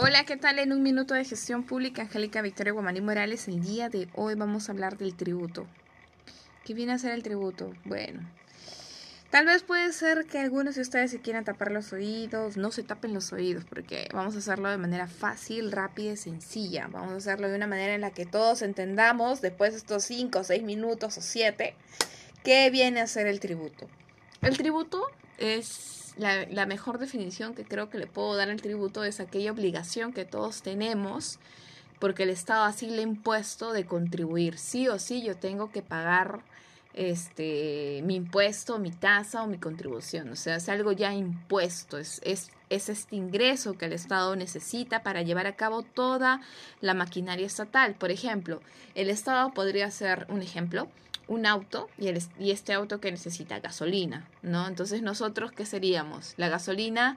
Hola, ¿qué tal? En un minuto de gestión pública, Angélica Victoria Guamaní Morales. El día de hoy vamos a hablar del tributo. ¿Qué viene a ser el tributo? Bueno, tal vez puede ser que algunos de ustedes se quieran tapar los oídos, no se tapen los oídos, porque vamos a hacerlo de manera fácil, rápida y sencilla. Vamos a hacerlo de una manera en la que todos entendamos, después de estos 5, 6 minutos o 7, qué viene a ser el tributo. El tributo es la, mejor definición que creo que le puedo dar al tributo es aquella obligación que todos tenemos porque el Estado así le ha impuesto de contribuir. Sí o sí yo tengo que pagar este mi impuesto, mi tasa o mi contribución. O sea, es algo ya impuesto, es, es, es este ingreso que el Estado necesita para llevar a cabo toda la maquinaria estatal. Por ejemplo, el Estado podría ser un ejemplo, un auto y, el, y este auto que necesita gasolina, ¿no? Entonces nosotros, ¿qué seríamos? La gasolina,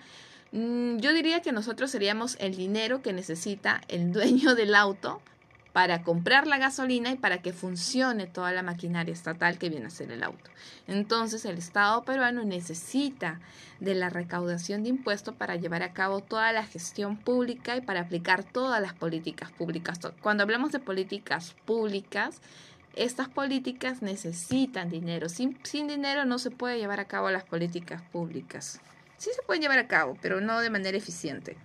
mm, yo diría que nosotros seríamos el dinero que necesita el dueño del auto para comprar la gasolina y para que funcione toda la maquinaria estatal que viene a ser el auto. Entonces el Estado peruano necesita de la recaudación de impuestos para llevar a cabo toda la gestión pública y para aplicar todas las políticas públicas. Cuando hablamos de políticas públicas, estas políticas necesitan dinero. Sin, sin, dinero no se puede llevar a cabo las políticas públicas. Sí se pueden llevar a cabo, pero no de manera eficiente.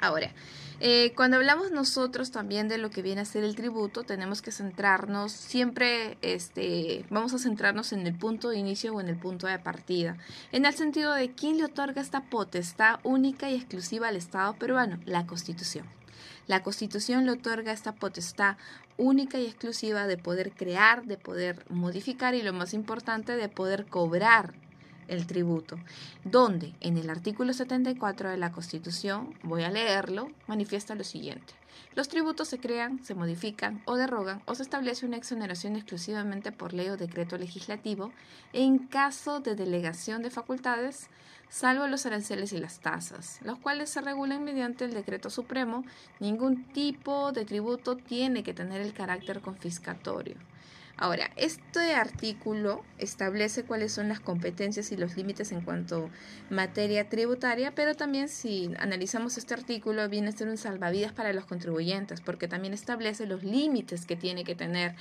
Ahora, eh, cuando hablamos nosotros también de lo que viene a ser el tributo, tenemos que centrarnos siempre, este, vamos a centrarnos en el punto de inicio o en el punto de partida, en el sentido de quién le otorga esta potestad única y exclusiva al Estado peruano, la Constitución. La Constitución le otorga esta potestad única y exclusiva de poder crear, de poder modificar y lo más importante, de poder cobrar el tributo, donde en el artículo 74 de la Constitución, voy a leerlo, manifiesta lo siguiente. Los tributos se crean, se modifican o derrogan o se establece una exoneración exclusivamente por ley o decreto legislativo en caso de delegación de facultades, salvo los aranceles y las tasas, los cuales se regulan mediante el decreto supremo. Ningún tipo de tributo tiene que tener el carácter confiscatorio. Ahora, este artículo establece cuáles son las competencias y los límites en cuanto a materia tributaria, pero también si analizamos este artículo viene a ser un salvavidas para los contribuyentes, porque también establece los límites que tiene que tener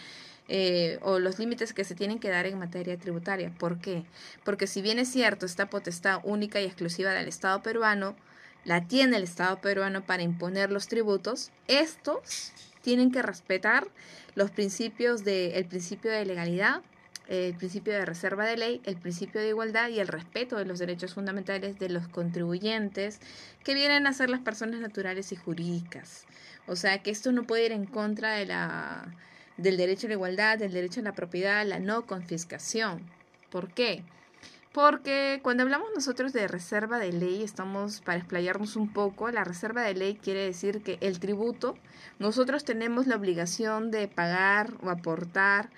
eh, o los límites que se tienen que dar en materia tributaria. ¿Por qué? Porque si bien es cierto, esta potestad única y exclusiva del Estado peruano la tiene el Estado peruano para imponer los tributos, estos tienen que respetar los principios del el principio de legalidad, el principio de reserva de ley, el principio de igualdad y el respeto de los derechos fundamentales de los contribuyentes que vienen a ser las personas naturales y jurídicas. O sea que esto no puede ir en contra de la, del derecho a la igualdad, del derecho a la propiedad, la no confiscación. ¿Por qué? Porque cuando hablamos nosotros de reserva de ley, estamos para explayarnos un poco, la reserva de ley quiere decir que el tributo, nosotros tenemos la obligación de pagar o aportar,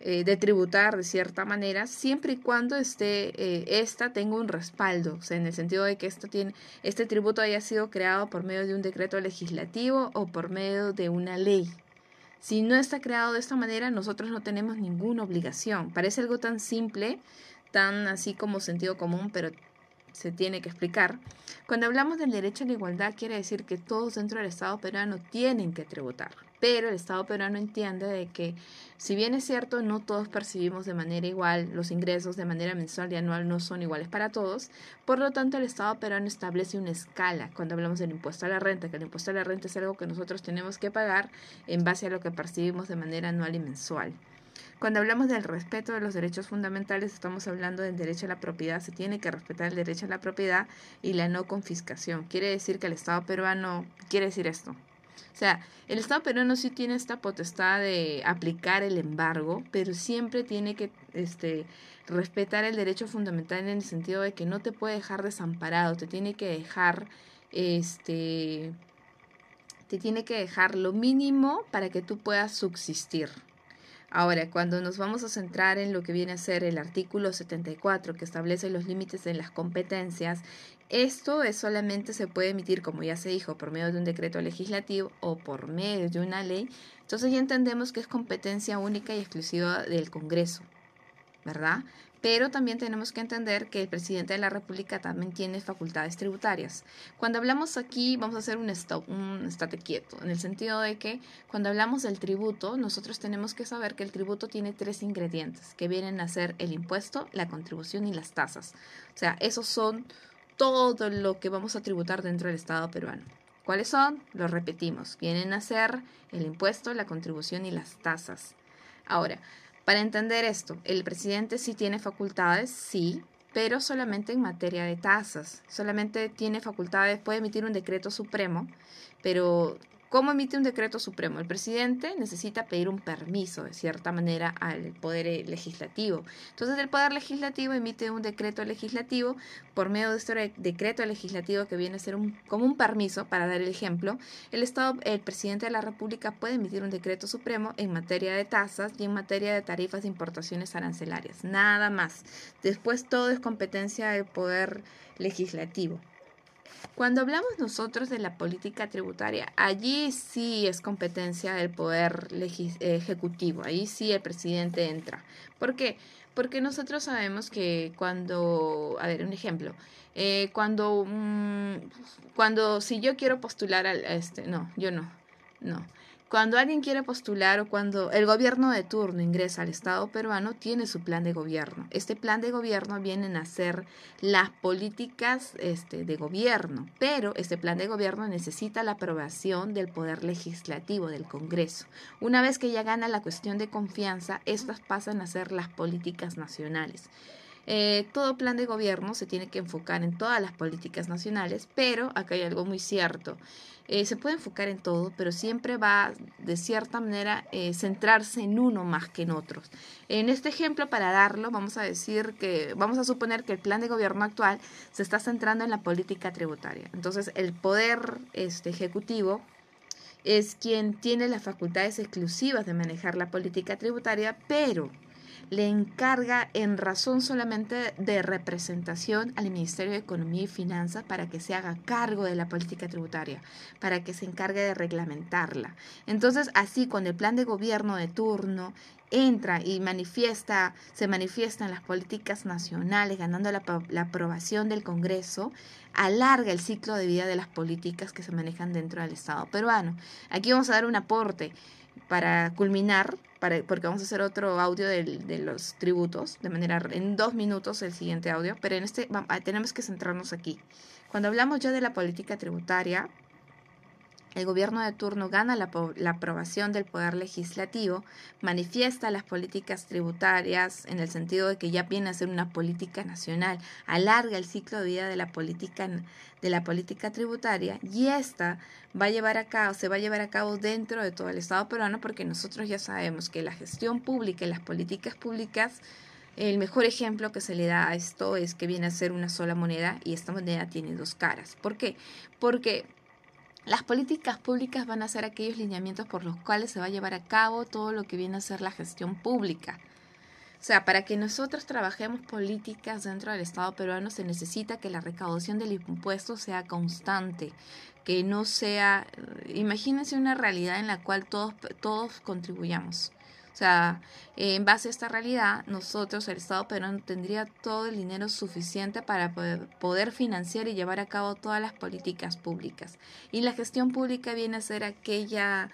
eh, de tributar de cierta manera, siempre y cuando esté, eh, esta tenga un respaldo, o sea, en el sentido de que esto tiene, este tributo haya sido creado por medio de un decreto legislativo o por medio de una ley. Si no está creado de esta manera, nosotros no tenemos ninguna obligación. Parece algo tan simple, tan así como sentido común, pero se tiene que explicar. Cuando hablamos del derecho a la igualdad, quiere decir que todos dentro del Estado peruano tienen que tributar. Pero el Estado peruano entiende de que, si bien es cierto, no todos percibimos de manera igual los ingresos de manera mensual y anual no son iguales para todos, por lo tanto el Estado peruano establece una escala cuando hablamos del impuesto a la renta, que el impuesto a la renta es algo que nosotros tenemos que pagar en base a lo que percibimos de manera anual y mensual. Cuando hablamos del respeto de los derechos fundamentales, estamos hablando del derecho a la propiedad. Se tiene que respetar el derecho a la propiedad y la no confiscación. Quiere decir que el Estado peruano quiere decir esto. O sea, el Estado peruano sí tiene esta potestad de aplicar el embargo, pero siempre tiene que este, respetar el derecho fundamental en el sentido de que no te puede dejar desamparado, te tiene que dejar este te tiene que dejar lo mínimo para que tú puedas subsistir. Ahora, cuando nos vamos a centrar en lo que viene a ser el artículo 74 que establece los límites de las competencias, esto es solamente se puede emitir, como ya se dijo, por medio de un decreto legislativo o por medio de una ley. Entonces ya entendemos que es competencia única y exclusiva del Congreso. ¿verdad? Pero también tenemos que entender que el presidente de la República también tiene facultades tributarias. Cuando hablamos aquí, vamos a hacer un stop, un estate quieto, en el sentido de que cuando hablamos del tributo, nosotros tenemos que saber que el tributo tiene tres ingredientes, que vienen a ser el impuesto, la contribución y las tasas. O sea, esos son todo lo que vamos a tributar dentro del Estado peruano. ¿Cuáles son? Lo repetimos. Vienen a ser el impuesto, la contribución y las tasas. Ahora, para entender esto, el presidente sí tiene facultades, sí, pero solamente en materia de tasas. Solamente tiene facultades, puede emitir un decreto supremo, pero ¿Cómo emite un decreto supremo? El presidente necesita pedir un permiso, de cierta manera, al Poder eh, Legislativo. Entonces, el Poder Legislativo emite un decreto legislativo por medio de este decreto legislativo que viene a ser un, como un permiso, para dar el ejemplo. El Estado, el presidente de la República puede emitir un decreto supremo en materia de tasas y en materia de tarifas de importaciones arancelarias. Nada más. Después, todo es competencia del Poder Legislativo. Cuando hablamos nosotros de la política tributaria, allí sí es competencia del poder ejecutivo, ahí sí el presidente entra. ¿Por qué? Porque nosotros sabemos que cuando, a ver, un ejemplo, eh, cuando, mm, cuando si yo quiero postular al, este, no, yo no, no. Cuando alguien quiere postular o cuando el gobierno de turno ingresa al Estado peruano, tiene su plan de gobierno. Este plan de gobierno viene a ser las políticas este, de gobierno, pero este plan de gobierno necesita la aprobación del Poder Legislativo, del Congreso. Una vez que ya gana la cuestión de confianza, estas pasan a ser las políticas nacionales. Eh, todo plan de gobierno se tiene que enfocar en todas las políticas nacionales, pero acá hay algo muy cierto. Eh, se puede enfocar en todo, pero siempre va de cierta manera eh, centrarse en uno más que en otros. En este ejemplo, para darlo, vamos a decir que, vamos a suponer que el plan de gobierno actual se está centrando en la política tributaria. Entonces, el poder este, ejecutivo es quien tiene las facultades exclusivas de manejar la política tributaria, pero le encarga en razón solamente de representación al Ministerio de Economía y Finanzas para que se haga cargo de la política tributaria, para que se encargue de reglamentarla. Entonces, así con el plan de gobierno de turno entra y manifiesta, se manifiestan las políticas nacionales, ganando la, aprobación del Congreso, alarga el ciclo de vida de las políticas que se manejan dentro del Estado peruano. Aquí vamos a dar un aporte para culminar, para, porque vamos a hacer otro audio de, de, los tributos, de manera en dos minutos el siguiente audio, pero en este tenemos que centrarnos aquí. Cuando hablamos ya de la política tributaria, el gobierno de turno gana la, aprobación del Poder Legislativo, manifiesta las políticas tributarias en el sentido de que ya viene a ser una política nacional, alarga el ciclo de vida de la política, de la política tributaria y esta va a llevar a cabo, se va a llevar a cabo dentro de todo el Estado peruano porque nosotros ya sabemos que la gestión pública y las políticas públicas el mejor ejemplo que se le da a esto es que viene a ser una sola moneda y esta moneda tiene dos caras. ¿Por qué? Porque las políticas públicas van a ser aquellos lineamientos por los cuales se va a llevar a cabo todo lo que viene a ser la gestión pública. O sea, para que nosotros trabajemos políticas dentro del Estado peruano se necesita que la recaudación del impuesto sea constante, que no sea, imagínense una realidad en la cual todos, todos contribuyamos. O sea, en base a esta realidad, nosotros, el Estado peruano, tendría todo el dinero suficiente para poder, financiar y llevar a cabo todas las políticas públicas. Y la gestión pública viene a ser aquella,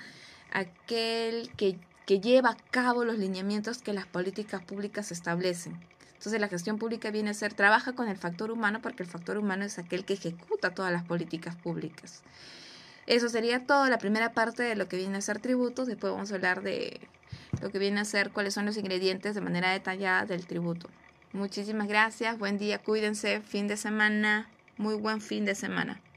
aquel que, que lleva a cabo los lineamientos que las políticas públicas establecen. Entonces la gestión pública viene a ser, trabaja con el factor humano porque el factor humano es aquel que ejecuta todas las políticas públicas. Eso sería todo, la primera parte de lo que viene a ser tributos. Después vamos a hablar de lo que viene a ser cuáles son los ingredientes de manera detallada del tributo. Muchísimas gracias, buen día, cuídense, fin de semana, muy buen fin de semana.